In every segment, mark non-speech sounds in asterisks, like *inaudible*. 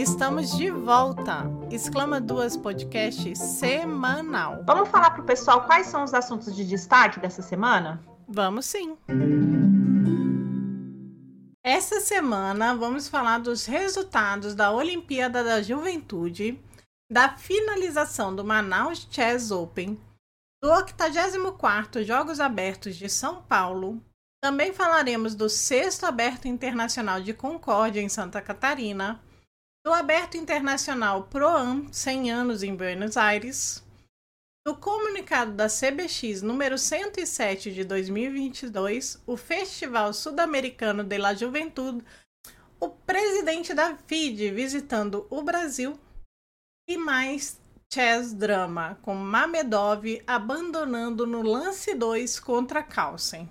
estamos de volta. Exclama Duas Podcast semanal. Vamos falar para o pessoal quais são os assuntos de destaque dessa semana? Vamos sim. Essa semana vamos falar dos resultados da Olimpíada da Juventude, da finalização do Manaus Chess Open, do 84º Jogos Abertos de São Paulo, também falaremos do Sexto Aberto Internacional de Concórdia em Santa Catarina, do Aberto Internacional Proam 100 anos em Buenos Aires, do comunicado da CBX número 107 de 2022, o Festival Sudamericano de la Juventude, o presidente da FIDE visitando o Brasil e mais chess drama com Mamedov abandonando no lance 2 contra Carlsen.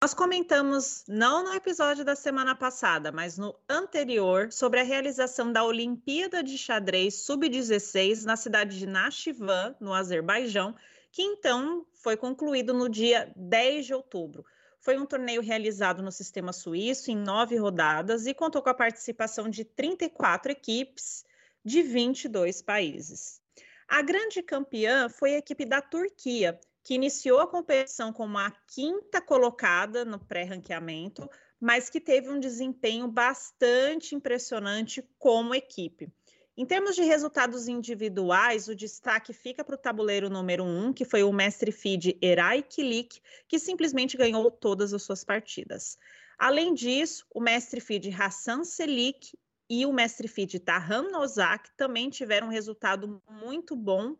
Nós comentamos, não no episódio da semana passada, mas no anterior, sobre a realização da Olimpíada de Xadrez Sub-16 na cidade de Nashivan, no Azerbaijão, que então foi concluído no dia 10 de outubro. Foi um torneio realizado no sistema suíço em nove rodadas e contou com a participação de 34 equipes de 22 países. A grande campeã foi a equipe da Turquia, que iniciou a competição como a quinta colocada no pré-ranqueamento, mas que teve um desempenho bastante impressionante como equipe. Em termos de resultados individuais, o destaque fica para o tabuleiro número um, que foi o mestre feed Eray Kilik, que simplesmente ganhou todas as suas partidas. Além disso, o mestre feed Hassan Selik e o mestre feed Tahram Nozak também tiveram um resultado muito bom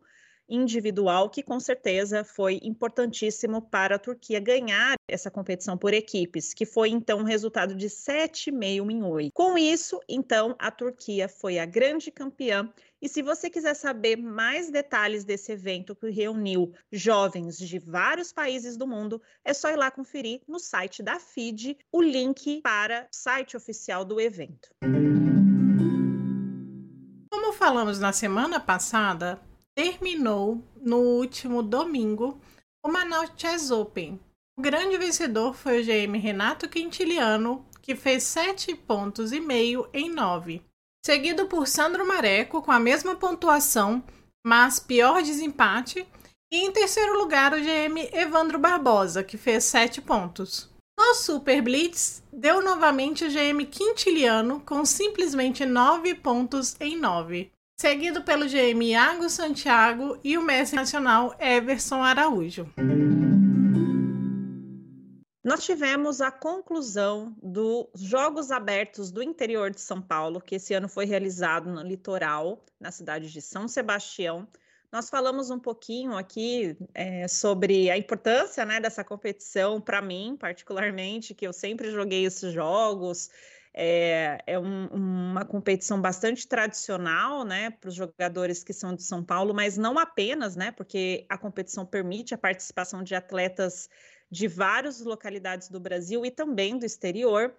individual, que com certeza foi importantíssimo para a Turquia ganhar essa competição por equipes, que foi então um resultado de 7,5 em 8. Com isso, então, a Turquia foi a grande campeã. E se você quiser saber mais detalhes desse evento que reuniu jovens de vários países do mundo, é só ir lá conferir no site da FIDE o link para o site oficial do evento. Como falamos na semana passada, terminou no último domingo o Manaus Chess Open. O grande vencedor foi o GM Renato Quintiliano, que fez 7 pontos e meio em 9. Seguido por Sandro Mareco com a mesma pontuação, mas pior desempate, e em terceiro lugar o GM Evandro Barbosa, que fez 7 pontos. No Super Blitz, deu novamente o GM Quintiliano com simplesmente 9 pontos em 9 seguido pelo GM Iago Santiago e o mestre nacional Everson Araújo. Nós tivemos a conclusão dos Jogos Abertos do interior de São Paulo, que esse ano foi realizado no litoral, na cidade de São Sebastião. Nós falamos um pouquinho aqui é, sobre a importância né, dessa competição para mim, particularmente, que eu sempre joguei esses jogos, é, é um, uma competição bastante tradicional, né, para os jogadores que são de São Paulo, mas não apenas, né, porque a competição permite a participação de atletas de várias localidades do Brasil e também do exterior.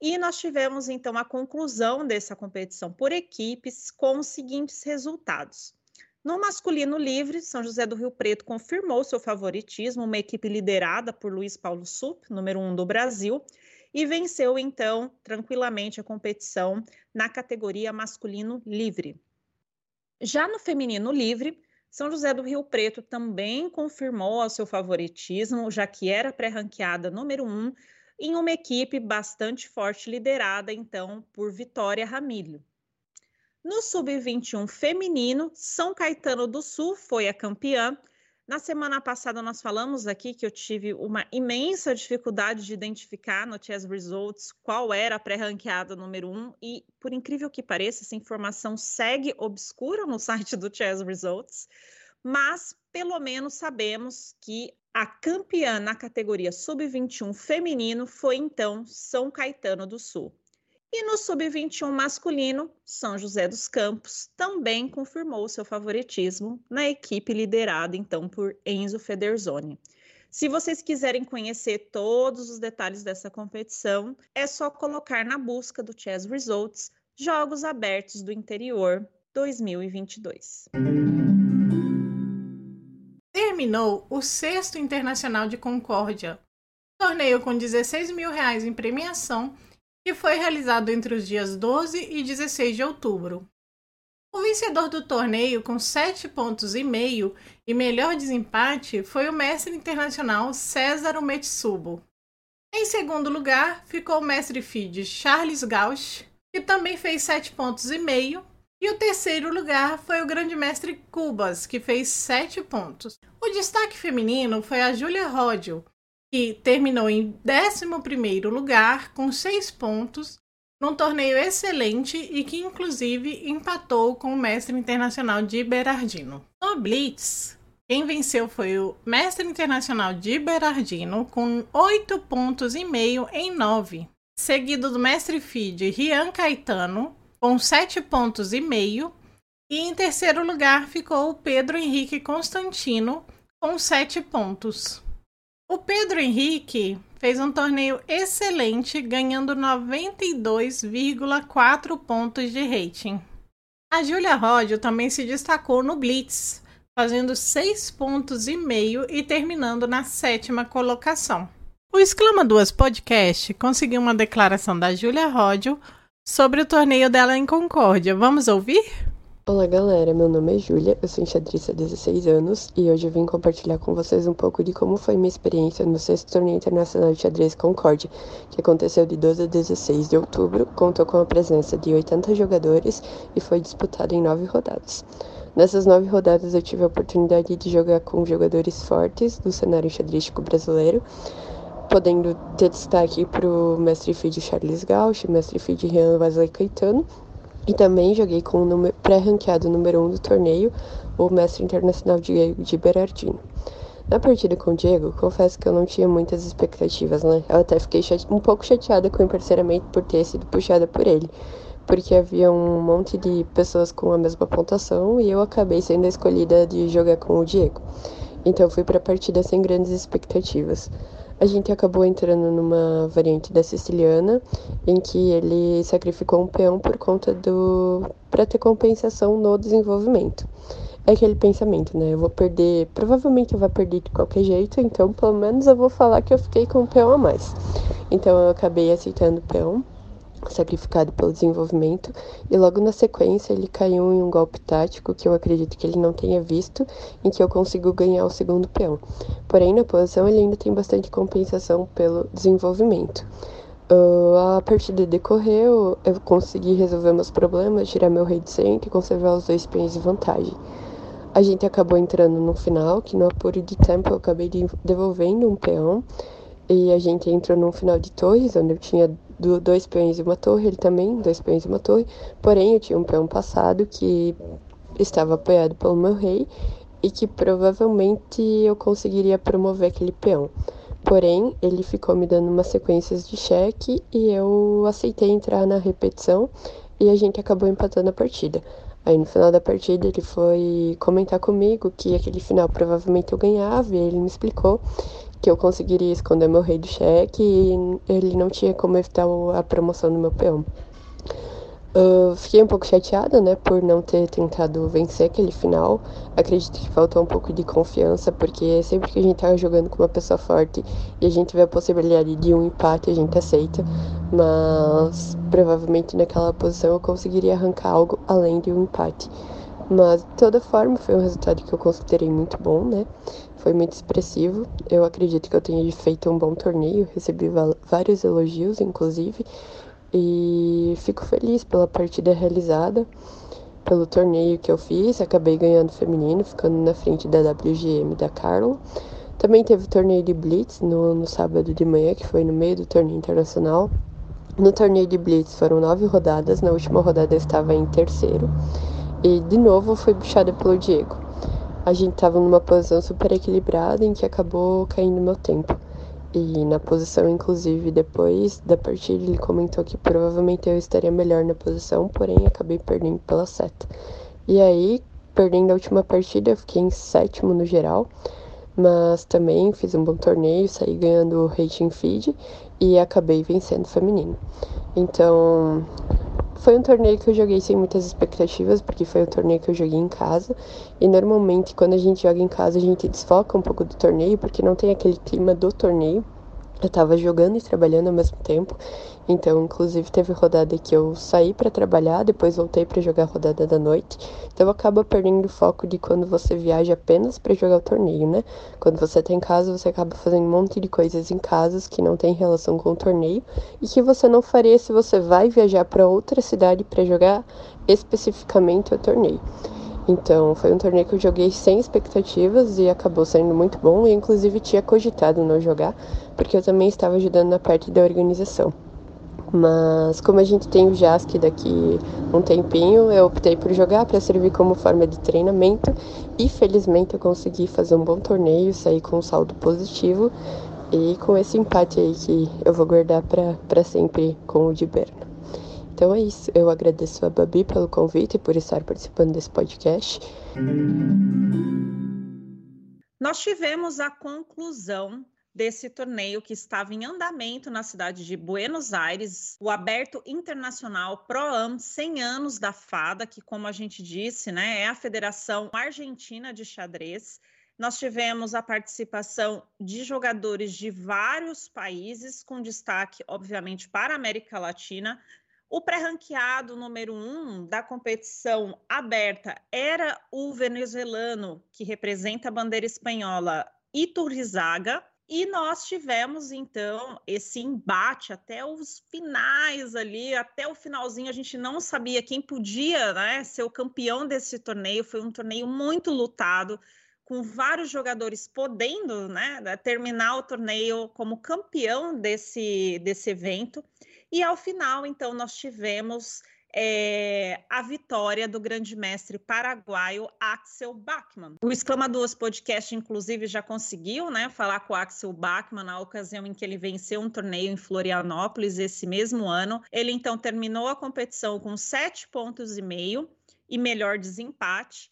E nós tivemos então a conclusão dessa competição por equipes com os seguintes resultados. No masculino livre, São José do Rio Preto confirmou seu favoritismo, uma equipe liderada por Luiz Paulo Sup, número um do Brasil, e venceu então tranquilamente a competição na categoria masculino livre. Já no feminino livre, São José do Rio Preto também confirmou seu favoritismo, já que era pré-ranqueada número um, em uma equipe bastante forte, liderada então por Vitória Ramilho. No sub-21 feminino, São Caetano do Sul foi a campeã, na semana passada, nós falamos aqui que eu tive uma imensa dificuldade de identificar no Chess Results qual era a pré-ranqueada número um, e por incrível que pareça, essa informação segue obscura no site do Chess Results, mas pelo menos sabemos que a campeã na categoria sub-21 feminino foi então São Caetano do Sul. E no sub-21 masculino, São José dos Campos também confirmou seu favoritismo na equipe liderada então por Enzo Federzoni. Se vocês quiserem conhecer todos os detalhes dessa competição, é só colocar na busca do Chess Results Jogos Abertos do Interior 2022. Terminou o sexto Internacional de Concórdia, torneio com 16 mil reais em premiação que foi realizado entre os dias 12 e 16 de outubro. O vencedor do torneio, com 7 pontos e meio e melhor desempate, foi o mestre internacional César Umetsubo. Em segundo lugar, ficou o mestre FIDE Charles Gauch, que também fez 7 pontos e meio, e o terceiro lugar foi o grande mestre Cubas, que fez 7 pontos. O destaque feminino foi a Julia Rodio, que terminou em 11 lugar com 6 pontos, num torneio excelente e que inclusive empatou com o mestre internacional de Berardino. No Blitz, quem venceu foi o mestre internacional de Berardino com 8 pontos e meio em 9, seguido do mestre FIDE Rian Caetano com 7 pontos e meio, e em terceiro lugar ficou o Pedro Henrique Constantino com 7 pontos. O Pedro Henrique fez um torneio excelente, ganhando 92,4 pontos de rating. A Julia Rodio também se destacou no Blitz, fazendo 6 pontos e meio e terminando na sétima colocação. O Exclama Duas Podcast conseguiu uma declaração da Julia Rodio sobre o torneio dela em Concórdia. Vamos ouvir? Olá galera, meu nome é Júlia, eu sou enxadrista há 16 anos e hoje eu vim compartilhar com vocês um pouco de como foi minha experiência no sexto torneio internacional de xadrez Concorde, que aconteceu de 12 a 16 de outubro, contou com a presença de 80 jogadores e foi disputado em 9 rodadas. Nessas nove rodadas eu tive a oportunidade de jogar com jogadores fortes do cenário xadrístico brasileiro, podendo ter destaque para o mestre FIDE Charles Gauch, mestre FIDE Rian Wesley Caetano e também joguei com o pré-ranqueado número 1 um do torneio, o mestre internacional Diego de Berardino. Na partida com o Diego, confesso que eu não tinha muitas expectativas, né? Eu até fiquei um pouco chateada com o emparceramento por ter sido puxada por ele, porque havia um monte de pessoas com a mesma pontuação e eu acabei sendo escolhida de jogar com o Diego. Então fui para a partida sem grandes expectativas a gente acabou entrando numa variante da siciliana, em que ele sacrificou um peão por conta do. para ter compensação no desenvolvimento. É aquele pensamento, né? Eu vou perder. Provavelmente eu vou perder de qualquer jeito, então pelo menos eu vou falar que eu fiquei com um peão a mais. Então eu acabei aceitando o peão sacrificado pelo desenvolvimento, e logo na sequência ele caiu em um golpe tático que eu acredito que ele não tenha visto, em que eu consigo ganhar o segundo peão. Porém, na posição ele ainda tem bastante compensação pelo desenvolvimento. Uh, a partida decorreu, eu consegui resolver meus problemas, tirar meu rei de centro e conservar os dois peões de vantagem. A gente acabou entrando no final, que no apuro de tempo eu acabei devolvendo um peão, e a gente entrou num final de torres, onde eu tinha dois peões e uma torre, ele também, dois peões e uma torre. Porém, eu tinha um peão passado que estava apoiado pelo meu rei e que provavelmente eu conseguiria promover aquele peão. Porém, ele ficou me dando umas sequências de cheque e eu aceitei entrar na repetição e a gente acabou empatando a partida. Aí no final da partida ele foi comentar comigo que aquele final provavelmente eu ganhava e ele me explicou que eu conseguiria esconder meu rei do cheque e ele não tinha como evitar a promoção do meu peão. Uh, fiquei um pouco chateada, né, por não ter tentado vencer aquele final. Acredito que faltou um pouco de confiança, porque sempre que a gente tá jogando com uma pessoa forte e a gente vê a possibilidade de um empate, a gente aceita. Mas provavelmente naquela posição eu conseguiria arrancar algo além de um empate. Mas de toda forma foi um resultado que eu considerei muito bom, né? Foi muito expressivo. Eu acredito que eu tenha feito um bom torneio, recebi vários elogios, inclusive, e fico feliz pela partida realizada, pelo torneio que eu fiz. Acabei ganhando feminino, ficando na frente da WGM da Carla. Também teve torneio de Blitz no, no sábado de manhã, que foi no meio do torneio internacional. No torneio de Blitz foram nove rodadas, na última rodada eu estava em terceiro. E de novo foi puxada pelo Diego. A gente estava numa posição super equilibrada em que acabou caindo meu tempo. E na posição, inclusive, depois da partida, ele comentou que provavelmente eu estaria melhor na posição, porém acabei perdendo pela seta. E aí, perdendo a última partida, eu fiquei em sétimo no geral, mas também fiz um bom torneio, saí ganhando o rating feed e acabei vencendo o feminino. Então, foi um torneio que eu joguei sem muitas expectativas, porque foi um torneio que eu joguei em casa. E normalmente, quando a gente joga em casa, a gente desfoca um pouco do torneio, porque não tem aquele clima do torneio. Eu tava jogando e trabalhando ao mesmo tempo, então inclusive teve rodada que eu saí para trabalhar, depois voltei para jogar a rodada da noite. Então acaba perdendo o foco de quando você viaja apenas para jogar o torneio, né? Quando você tá em casa, você acaba fazendo um monte de coisas em casa que não tem relação com o torneio e que você não faria se você vai viajar para outra cidade para jogar especificamente o torneio. Então, foi um torneio que eu joguei sem expectativas e acabou sendo muito bom. E, inclusive, tinha cogitado não jogar, porque eu também estava ajudando na parte da organização. Mas, como a gente tem o JASC daqui um tempinho, eu optei por jogar para servir como forma de treinamento. E, felizmente, eu consegui fazer um bom torneio, sair com um saldo positivo. E com esse empate aí que eu vou guardar para sempre com o de Berna. Então é isso. Eu agradeço a Babi pelo convite e por estar participando desse podcast. Nós tivemos a conclusão desse torneio que estava em andamento na cidade de Buenos Aires, o Aberto Internacional Pro-Am 100 anos da Fada, que como a gente disse, né, é a Federação Argentina de Xadrez. Nós tivemos a participação de jogadores de vários países, com destaque, obviamente, para a América Latina, o pré-ranqueado número um da competição aberta era o venezuelano, que representa a bandeira espanhola, Iturrizaga. E nós tivemos, então, esse embate até os finais ali, até o finalzinho, a gente não sabia quem podia né, ser o campeão desse torneio. Foi um torneio muito lutado, com vários jogadores podendo né, terminar o torneio como campeão desse, desse evento. E ao final, então, nós tivemos é, a vitória do grande mestre paraguaio Axel Bachmann. O Exclama Duas Podcast, inclusive, já conseguiu né, falar com o Axel Bachmann na ocasião em que ele venceu um torneio em Florianópolis esse mesmo ano. Ele então terminou a competição com sete pontos e meio e melhor desempate.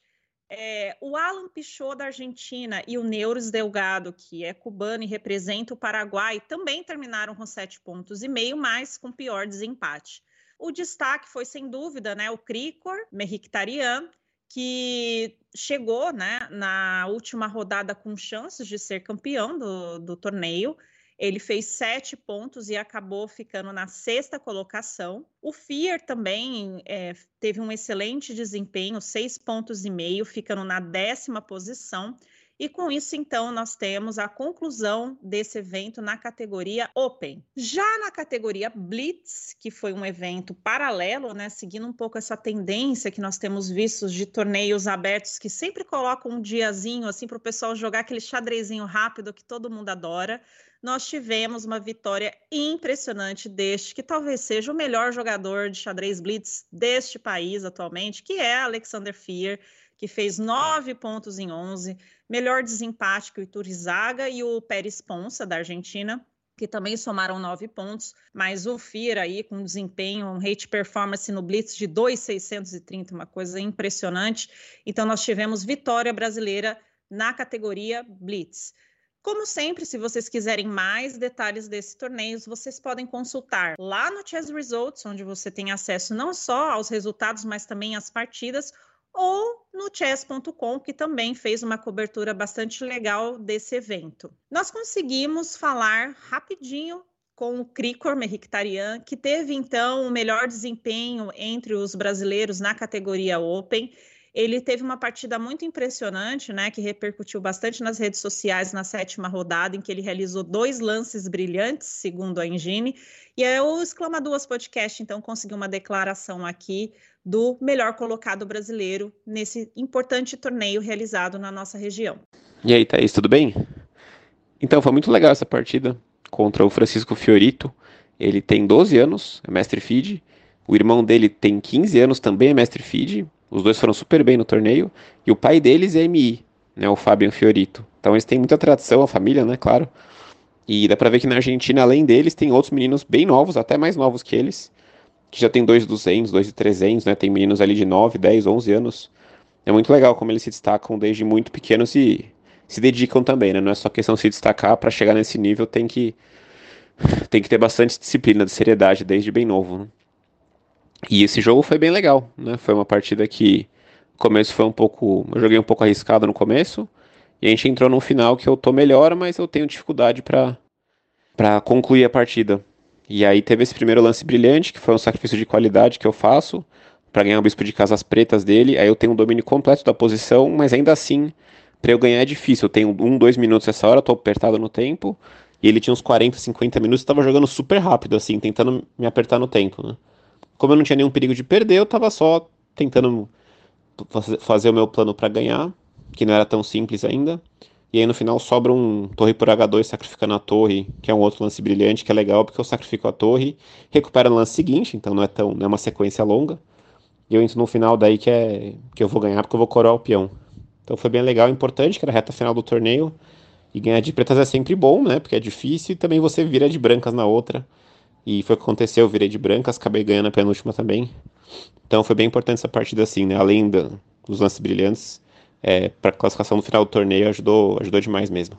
É, o Alan Pichot da Argentina e o Neuros Delgado, que é cubano e representa o Paraguai, também terminaram com sete pontos e meio, mas com pior desempate. O destaque foi, sem dúvida, né, o Cricor Meriktarian, que chegou né, na última rodada com chances de ser campeão do, do torneio ele fez sete pontos e acabou ficando na sexta colocação. O Fier também é, teve um excelente desempenho, seis pontos e meio, ficando na décima posição. E com isso, então, nós temos a conclusão desse evento na categoria Open. Já na categoria Blitz, que foi um evento paralelo, né, seguindo um pouco essa tendência que nós temos visto de torneios abertos que sempre colocam um diazinho assim para o pessoal jogar aquele xadrezinho rápido que todo mundo adora nós tivemos uma vitória impressionante deste, que talvez seja o melhor jogador de xadrez blitz deste país atualmente, que é Alexander Fier, que fez nove pontos em onze, melhor desempate que o Iturizaga e o Pérez Ponça, da Argentina, que também somaram nove pontos, mas o Fier aí com desempenho, um rate performance no Blitz de 2,630, uma coisa impressionante. Então nós tivemos vitória brasileira na categoria Blitz. Como sempre, se vocês quiserem mais detalhes desse torneio, vocês podem consultar lá no Chess Results, onde você tem acesso não só aos resultados, mas também às partidas, ou no chess.com, que também fez uma cobertura bastante legal desse evento. Nós conseguimos falar rapidinho com o Cricor Meriktarian, que teve então o melhor desempenho entre os brasileiros na categoria Open. Ele teve uma partida muito impressionante, né, que repercutiu bastante nas redes sociais na sétima rodada, em que ele realizou dois lances brilhantes, segundo a Engine. E é o Exclama Duas Podcast, então, conseguiu uma declaração aqui do melhor colocado brasileiro nesse importante torneio realizado na nossa região. E aí, Thaís, tudo bem? Então, foi muito legal essa partida contra o Francisco Fiorito. Ele tem 12 anos, é mestre feed. O irmão dele tem 15 anos, também é mestre feed. Os dois foram super bem no torneio. E o pai deles é MI, né, o Fabian Fiorito. Então eles têm muita tradição, a família, né, claro. E dá pra ver que na Argentina, além deles, tem outros meninos bem novos, até mais novos que eles, que já tem 2,200, 2,300, né? Tem meninos ali de 9, 10, 11 anos. É muito legal como eles se destacam desde muito pequenos e se dedicam também, né? Não é só questão de se destacar, para chegar nesse nível tem que tem que ter bastante disciplina, de seriedade desde bem novo. Né? E esse jogo foi bem legal, né? Foi uma partida que o começo foi um pouco, eu joguei um pouco arriscado no começo, e a gente entrou no final que eu tô melhor, mas eu tenho dificuldade para para concluir a partida. E aí teve esse primeiro lance brilhante, que foi um sacrifício de qualidade que eu faço para ganhar o bispo de casas pretas dele. Aí eu tenho um domínio completo da posição, mas ainda assim, para eu ganhar é difícil. Eu tenho um, dois minutos essa hora, tô apertado no tempo. E ele tinha uns 40, 50 minutos e tava jogando super rápido, assim, tentando me apertar no tempo, né? Como eu não tinha nenhum perigo de perder, eu tava só tentando fazer o meu plano para ganhar, que não era tão simples ainda. E aí no final sobra um torre por H2 sacrificando a torre, que é um outro lance brilhante, que é legal, porque eu sacrifico a torre, recupero no lance seguinte, então não é tão, não é uma sequência longa. E eu entro no final daí que é que eu vou ganhar porque eu vou coroar o peão. Então foi bem legal, importante, que era a reta final do torneio. E ganhar de pretas é sempre bom, né? Porque é difícil e também você vira de brancas na outra. E foi o que aconteceu, eu virei de brancas, acabei ganhando a penúltima também. Então foi bem importante essa partida assim, né? Além da, dos lances brilhantes, é, para a classificação no final do torneio ajudou, ajudou demais mesmo.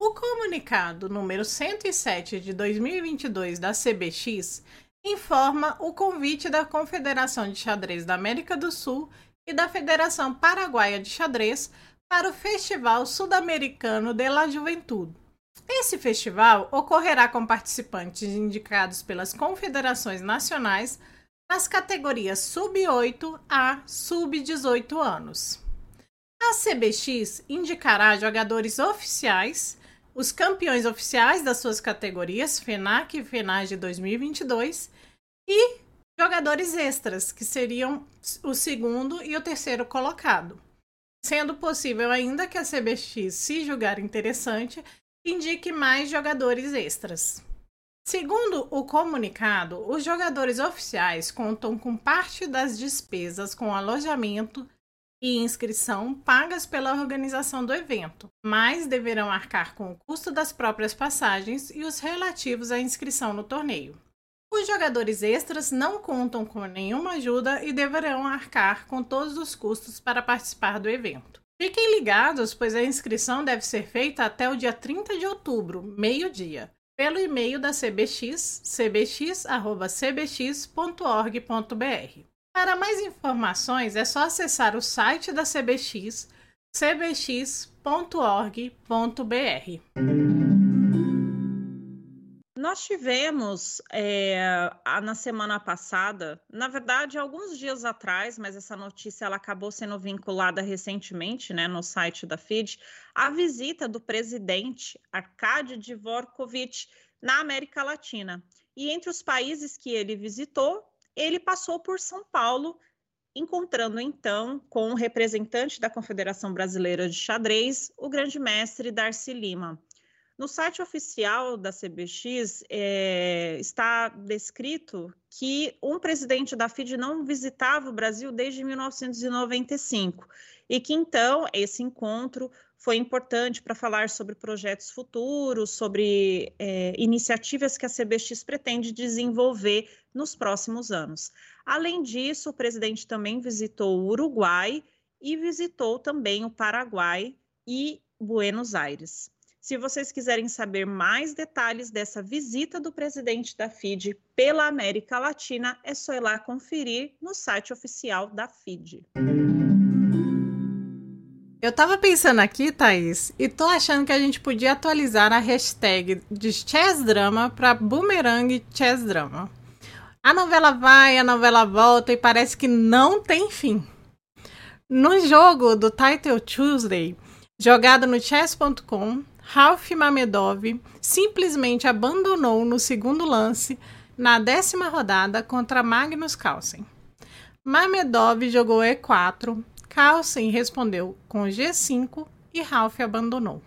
O comunicado número 107 de 2022 da CBX informa o convite da Confederação de Xadrez da América do Sul e da Federação Paraguaia de Xadrez para o Festival Sudamericano de la Juventude esse festival ocorrerá com participantes indicados pelas confederações nacionais nas categorias sub-8 a sub-18 anos. A CBX indicará jogadores oficiais, os campeões oficiais das suas categorias, FENAC e FENAG de 2022, e jogadores extras, que seriam o segundo e o terceiro colocado. Sendo possível ainda que a CBX, se julgar interessante, indique mais jogadores extras. Segundo o comunicado, os jogadores oficiais contam com parte das despesas com alojamento e inscrição pagas pela organização do evento, mas deverão arcar com o custo das próprias passagens e os relativos à inscrição no torneio. Os jogadores extras não contam com nenhuma ajuda e deverão arcar com todos os custos para participar do evento. Fiquem ligados, pois a inscrição deve ser feita até o dia 30 de outubro, meio-dia, pelo e-mail da CBX, cbx.cbx.org.br. Para mais informações, é só acessar o site da CBX, cbx.org.br. Nós tivemos é, na semana passada, na verdade, alguns dias atrás, mas essa notícia ela acabou sendo vinculada recentemente, né, no site da FID, a visita do presidente Arkady Dvorkovich na América Latina. E entre os países que ele visitou, ele passou por São Paulo, encontrando então com o representante da Confederação Brasileira de Xadrez, o grande mestre Darcy Lima. No site oficial da CBX é, está descrito que um presidente da FID não visitava o Brasil desde 1995 e que então esse encontro foi importante para falar sobre projetos futuros, sobre é, iniciativas que a CBX pretende desenvolver nos próximos anos. Além disso, o presidente também visitou o Uruguai e visitou também o Paraguai e Buenos Aires. Se vocês quiserem saber mais detalhes dessa visita do presidente da FID pela América Latina, é só ir lá conferir no site oficial da FID. Eu tava pensando aqui, Thaís, e tô achando que a gente podia atualizar a hashtag de Chess Drama para Boomerang Chess Drama. A novela vai, a novela volta e parece que não tem fim. No jogo do Title Tuesday, jogado no chess.com, Ralph Mamedov simplesmente abandonou no segundo lance na décima rodada contra Magnus Carlsen. Mamedov jogou E4, Carlsen respondeu com G5 e Ralph abandonou.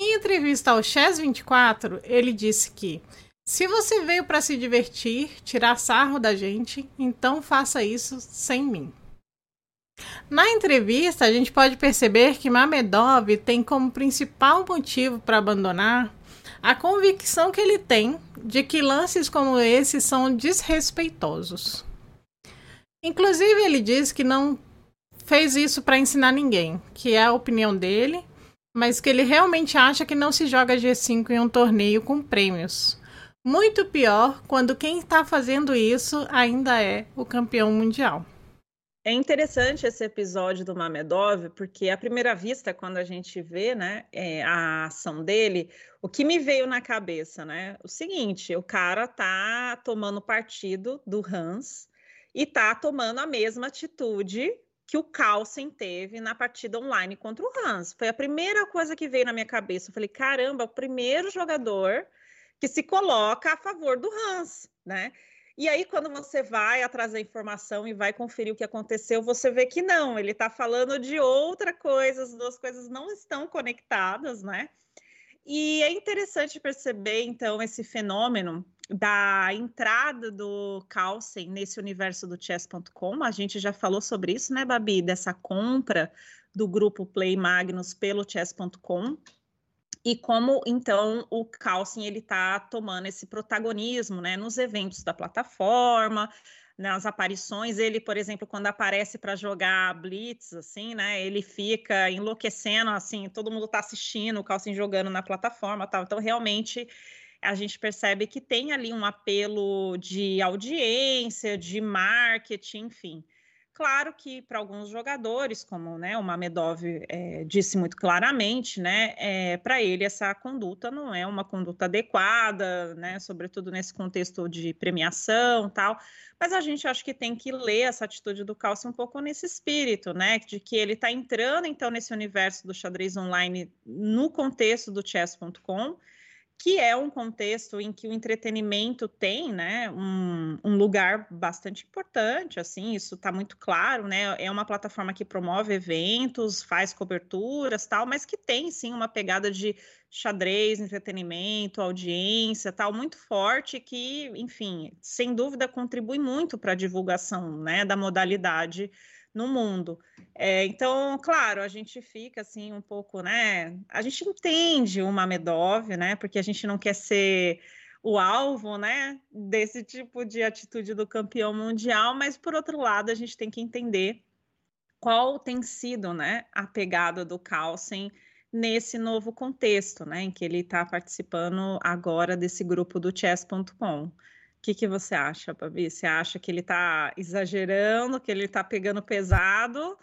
Em entrevista ao Chess 24, ele disse que se você veio para se divertir, tirar sarro da gente, então faça isso sem mim. Na entrevista, a gente pode perceber que Mamedov tem como principal motivo para abandonar a convicção que ele tem de que lances como esse são desrespeitosos. Inclusive, ele diz que não fez isso para ensinar ninguém, que é a opinião dele, mas que ele realmente acha que não se joga G5 em um torneio com prêmios. Muito pior quando quem está fazendo isso ainda é o campeão mundial. É interessante esse episódio do Mamedov, porque à primeira vista, quando a gente vê né, é, a ação dele, o que me veio na cabeça, né? O seguinte: o cara tá tomando partido do Hans e tá tomando a mesma atitude que o Carlsen teve na partida online contra o Hans. Foi a primeira coisa que veio na minha cabeça. Eu falei, caramba, o primeiro jogador que se coloca a favor do Hans, né? E aí, quando você vai atrás da informação e vai conferir o que aconteceu, você vê que não, ele está falando de outra coisa, as duas coisas não estão conectadas, né? E é interessante perceber, então, esse fenômeno da entrada do Carlsen nesse universo do chess.com. A gente já falou sobre isso, né, Babi? Dessa compra do grupo Play Magnus pelo chess.com e como então o Carlsen ele está tomando esse protagonismo né, nos eventos da plataforma, nas aparições, ele, por exemplo, quando aparece para jogar Blitz, assim, né, ele fica enlouquecendo, assim, todo mundo está assistindo o Carlsen jogando na plataforma, tal. Então, realmente, a gente percebe que tem ali um apelo de audiência, de marketing, enfim. Claro que para alguns jogadores, como né, o Mamedov é, disse muito claramente, né, é, para ele essa conduta não é uma conduta adequada, né, sobretudo nesse contexto de premiação tal. Mas a gente acho que tem que ler essa atitude do Calcio um pouco nesse espírito, né, de que ele está entrando então nesse universo do xadrez online no contexto do chess.com que é um contexto em que o entretenimento tem, né, um, um lugar bastante importante, assim, isso está muito claro, né, é uma plataforma que promove eventos, faz coberturas, tal, mas que tem, sim, uma pegada de xadrez, entretenimento, audiência, tal, muito forte, que, enfim, sem dúvida contribui muito para a divulgação, né, da modalidade no mundo. É, então, claro, a gente fica assim um pouco, né? A gente entende o Mamedov, né? Porque a gente não quer ser o alvo, né? Desse tipo de atitude do campeão mundial, mas por outro lado, a gente tem que entender qual tem sido, né, a pegada do Carlsen nesse novo contexto, né, em que ele está participando agora desse grupo do chess.com que, que você acha, Babi? Você acha que ele está exagerando, que ele está pegando pesado?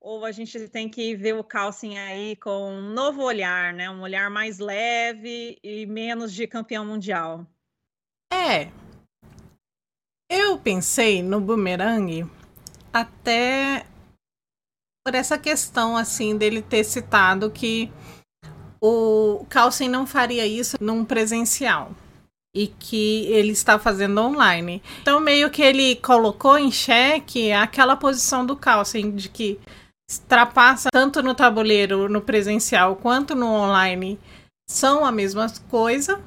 Ou a gente tem que ver o Calcin aí com um novo olhar, né? Um olhar mais leve e menos de campeão mundial? É. Eu pensei no Boomerang até por essa questão, assim, dele ter citado que o Carlsen não faria isso num presencial e que ele está fazendo online. Então, meio que ele colocou em xeque aquela posição do Carlsen de que ultrapassa tanto no tabuleiro, no presencial, quanto no online são a mesma coisa.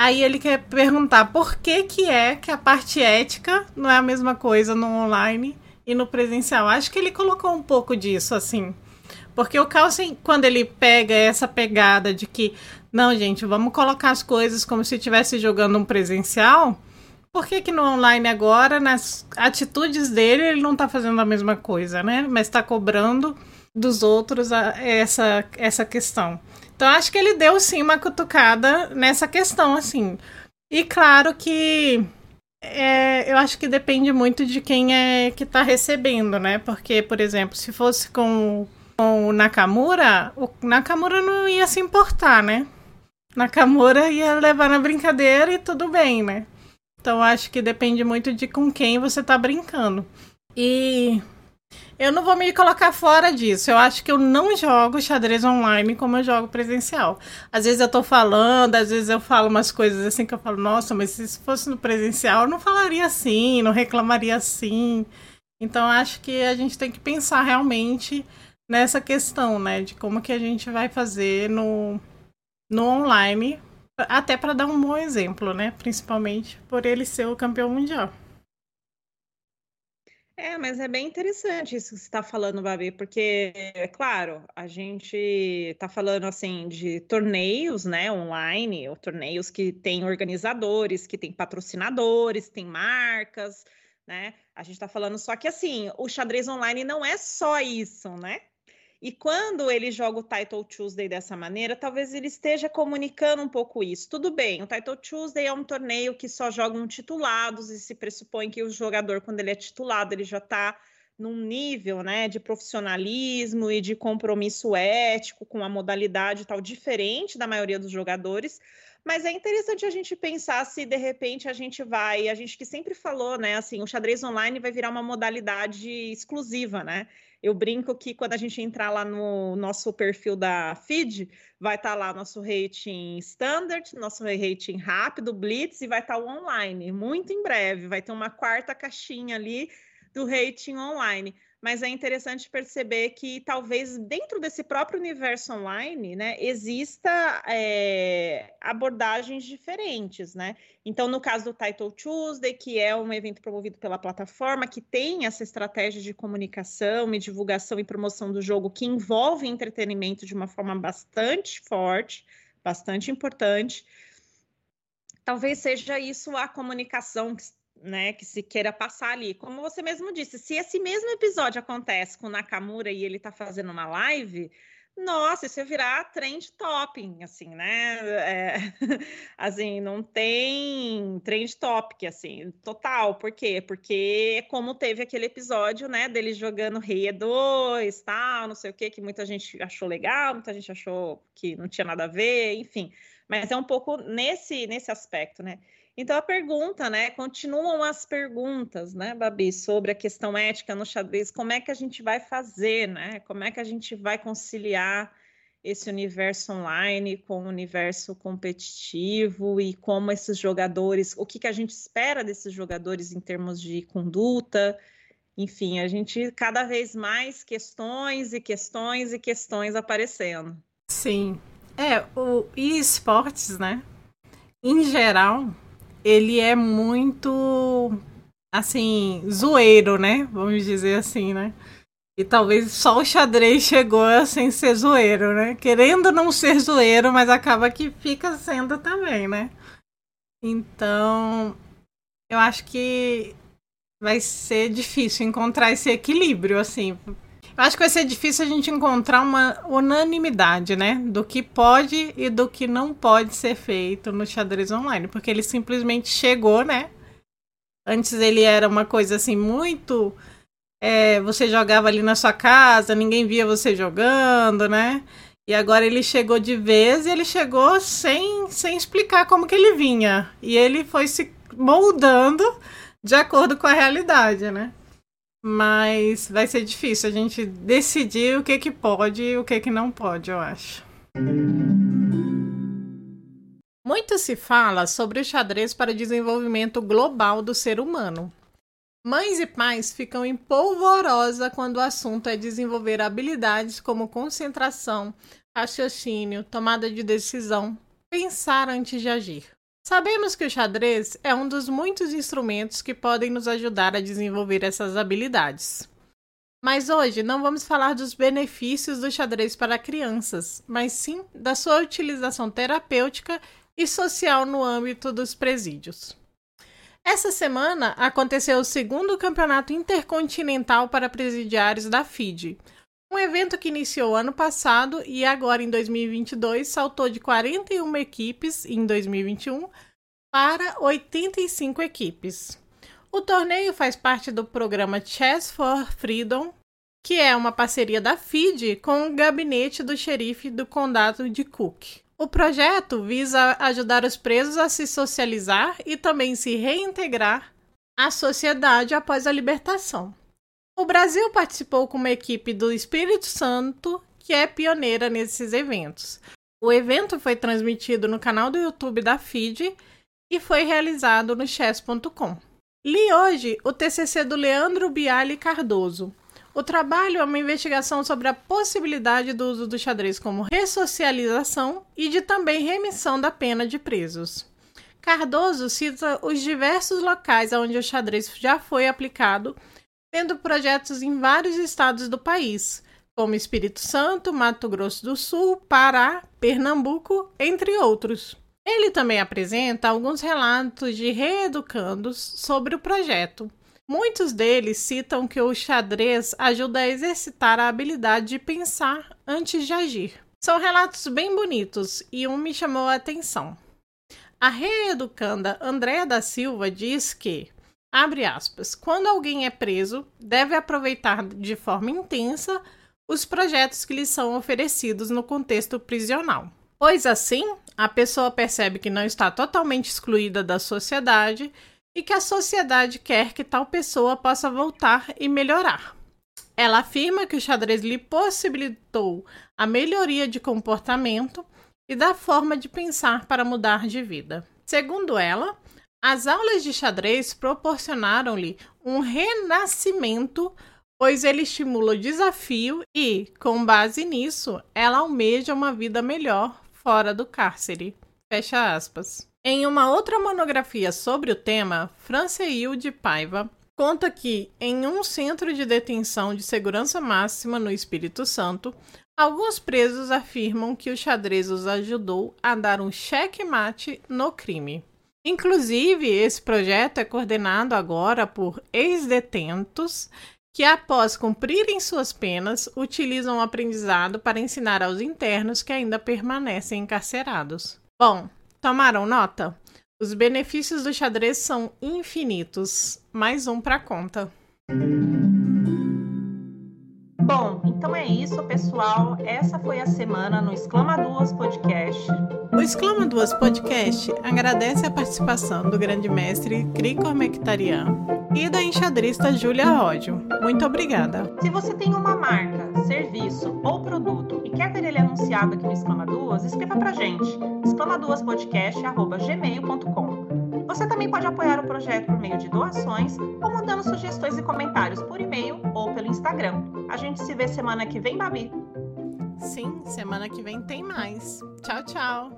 Aí ele quer perguntar por que, que é que a parte ética não é a mesma coisa no online e no presencial. Acho que ele colocou um pouco disso, assim. Porque o Carlsen, quando ele pega essa pegada de que não, gente, vamos colocar as coisas como se estivesse jogando um presencial. Por que, que no online agora, nas atitudes dele, ele não tá fazendo a mesma coisa, né? Mas tá cobrando dos outros a, essa, essa questão. Então, acho que ele deu sim uma cutucada nessa questão, assim. E claro que é, eu acho que depende muito de quem é que tá recebendo, né? Porque, por exemplo, se fosse com, com o Nakamura, o Nakamura não ia se importar, né? Nakamura ia levar na brincadeira e tudo bem, né? Então acho que depende muito de com quem você tá brincando. E eu não vou me colocar fora disso. Eu acho que eu não jogo xadrez online como eu jogo presencial. Às vezes eu tô falando, às vezes eu falo umas coisas assim que eu falo, nossa, mas se fosse no presencial eu não falaria assim, não reclamaria assim. Então acho que a gente tem que pensar realmente nessa questão, né, de como que a gente vai fazer no no online, até para dar um bom exemplo, né? Principalmente por ele ser o campeão mundial. É, mas é bem interessante isso que você está falando, Babi, porque, é claro, a gente está falando assim de torneios, né, online, ou torneios que têm organizadores, que têm patrocinadores, tem marcas, né? A gente está falando só que assim, o xadrez online não é só isso, né? E quando ele joga o Title Tuesday dessa maneira, talvez ele esteja comunicando um pouco isso. Tudo bem, o Title Tuesday é um torneio que só jogam titulados e se pressupõe que o jogador, quando ele é titulado, ele já está num nível né, de profissionalismo e de compromisso ético com a modalidade tal diferente da maioria dos jogadores. Mas é interessante a gente pensar se de repente a gente vai, a gente que sempre falou, né, assim, o xadrez online vai virar uma modalidade exclusiva, né? Eu brinco que quando a gente entrar lá no nosso perfil da feed, vai estar tá lá nosso rating standard, nosso rating rápido, blitz e vai estar tá o online. Muito em breve, vai ter uma quarta caixinha ali do rating online mas é interessante perceber que talvez dentro desse próprio universo online, né, exista é, abordagens diferentes, né? Então, no caso do Title Tuesday, que é um evento promovido pela plataforma, que tem essa estratégia de comunicação e divulgação e promoção do jogo que envolve entretenimento de uma forma bastante forte, bastante importante. Talvez seja isso a comunicação que né, que se queira passar ali. Como você mesmo disse, se esse mesmo episódio acontece com o Nakamura e ele tá fazendo uma live, nossa, isso ia virar trend topping, assim, né? É, *laughs* assim, não tem trend topic, assim, total. Por quê? Porque como teve aquele episódio, né, dele jogando Rei E2, tal, não sei o quê, que muita gente achou legal, muita gente achou que não tinha nada a ver, enfim. Mas é um pouco nesse, nesse aspecto, né? Então a pergunta, né? Continuam as perguntas, né, Babi, sobre a questão ética no xadrez. Como é que a gente vai fazer, né? Como é que a gente vai conciliar esse universo online com o universo competitivo e como esses jogadores, o que, que a gente espera desses jogadores em termos de conduta. Enfim, a gente cada vez mais questões e questões e questões aparecendo. Sim. É, o esportes, né? Em geral, ele é muito assim, zoeiro, né? Vamos dizer assim, né? E talvez só o xadrez chegou sem ser zoeiro, né? Querendo não ser zoeiro, mas acaba que fica sendo também, né? Então, eu acho que vai ser difícil encontrar esse equilíbrio, assim. Acho que vai ser difícil a gente encontrar uma unanimidade, né? Do que pode e do que não pode ser feito no xadrez online. Porque ele simplesmente chegou, né? Antes ele era uma coisa assim muito. É, você jogava ali na sua casa, ninguém via você jogando, né? E agora ele chegou de vez e ele chegou sem, sem explicar como que ele vinha. E ele foi se moldando de acordo com a realidade, né? Mas vai ser difícil a gente decidir o que que pode e o que que não pode, eu acho. Muito se fala sobre o xadrez para desenvolvimento global do ser humano. Mães e pais ficam em polvorosa quando o assunto é desenvolver habilidades como concentração, raciocínio, tomada de decisão, pensar antes de agir. Sabemos que o xadrez é um dos muitos instrumentos que podem nos ajudar a desenvolver essas habilidades. Mas hoje não vamos falar dos benefícios do xadrez para crianças, mas sim da sua utilização terapêutica e social no âmbito dos presídios. Essa semana aconteceu o segundo campeonato intercontinental para presidiários da FIDE, um evento que iniciou ano passado e agora em 2022 saltou de 41 equipes em 2021 para 85 equipes. O torneio faz parte do programa Chess for Freedom, que é uma parceria da FIDE com o gabinete do xerife do condado de Cook. O projeto visa ajudar os presos a se socializar e também se reintegrar à sociedade após a libertação. O Brasil participou com uma equipe do Espírito Santo, que é pioneira nesses eventos. O evento foi transmitido no canal do YouTube da FIDE e foi realizado no chess.com. Li hoje o TCC do Leandro Biali Cardoso. O trabalho é uma investigação sobre a possibilidade do uso do xadrez como ressocialização e de também remissão da pena de presos. Cardoso cita os diversos locais onde o xadrez já foi aplicado tendo projetos em vários estados do país, como Espírito Santo, Mato Grosso do Sul, Pará, Pernambuco, entre outros. Ele também apresenta alguns relatos de reeducandos sobre o projeto. Muitos deles citam que o xadrez ajuda a exercitar a habilidade de pensar antes de agir. São relatos bem bonitos e um me chamou a atenção. A reeducanda Andréa da Silva diz que, abre aspas, quando alguém é preso, deve aproveitar de forma intensa os projetos que lhe são oferecidos no contexto prisional. Pois assim, a pessoa percebe que não está totalmente excluída da sociedade e que a sociedade quer que tal pessoa possa voltar e melhorar. Ela afirma que o xadrez lhe possibilitou a melhoria de comportamento e da forma de pensar para mudar de vida. Segundo ela, as aulas de xadrez proporcionaram-lhe um renascimento pois ele estimula o desafio e, com base nisso, ela almeja uma vida melhor fora do cárcere. Fecha aspas. Em uma outra monografia sobre o tema, Franceil de Paiva conta que, em um centro de detenção de segurança máxima no Espírito Santo, alguns presos afirmam que o xadrez os ajudou a dar um cheque-mate no crime. Inclusive, esse projeto é coordenado agora por ex-detentos que, após cumprirem suas penas, utilizam o aprendizado para ensinar aos internos que ainda permanecem encarcerados. Bom, tomaram nota? Os benefícios do xadrez são infinitos. Mais um para conta. Isso, pessoal. Essa foi a semana no Exclama Duas Podcast. O Exclama Duas Podcast agradece a participação do grande mestre Krikor Mectarian e da enxadrista Júlia Ródio. Muito obrigada. Se você tem uma marca, serviço ou produto e quer ter ele anunciado aqui no Exclama Duas, escreva pra gente. exclamaduaspodcast.gmail.com Você também pode apoiar o projeto por meio de doações ou mandando sugestões e comentários por e-mail ou pelo Instagram. A gente se vê semana que vem, Babi. Sim, semana que vem tem mais. Tchau, tchau.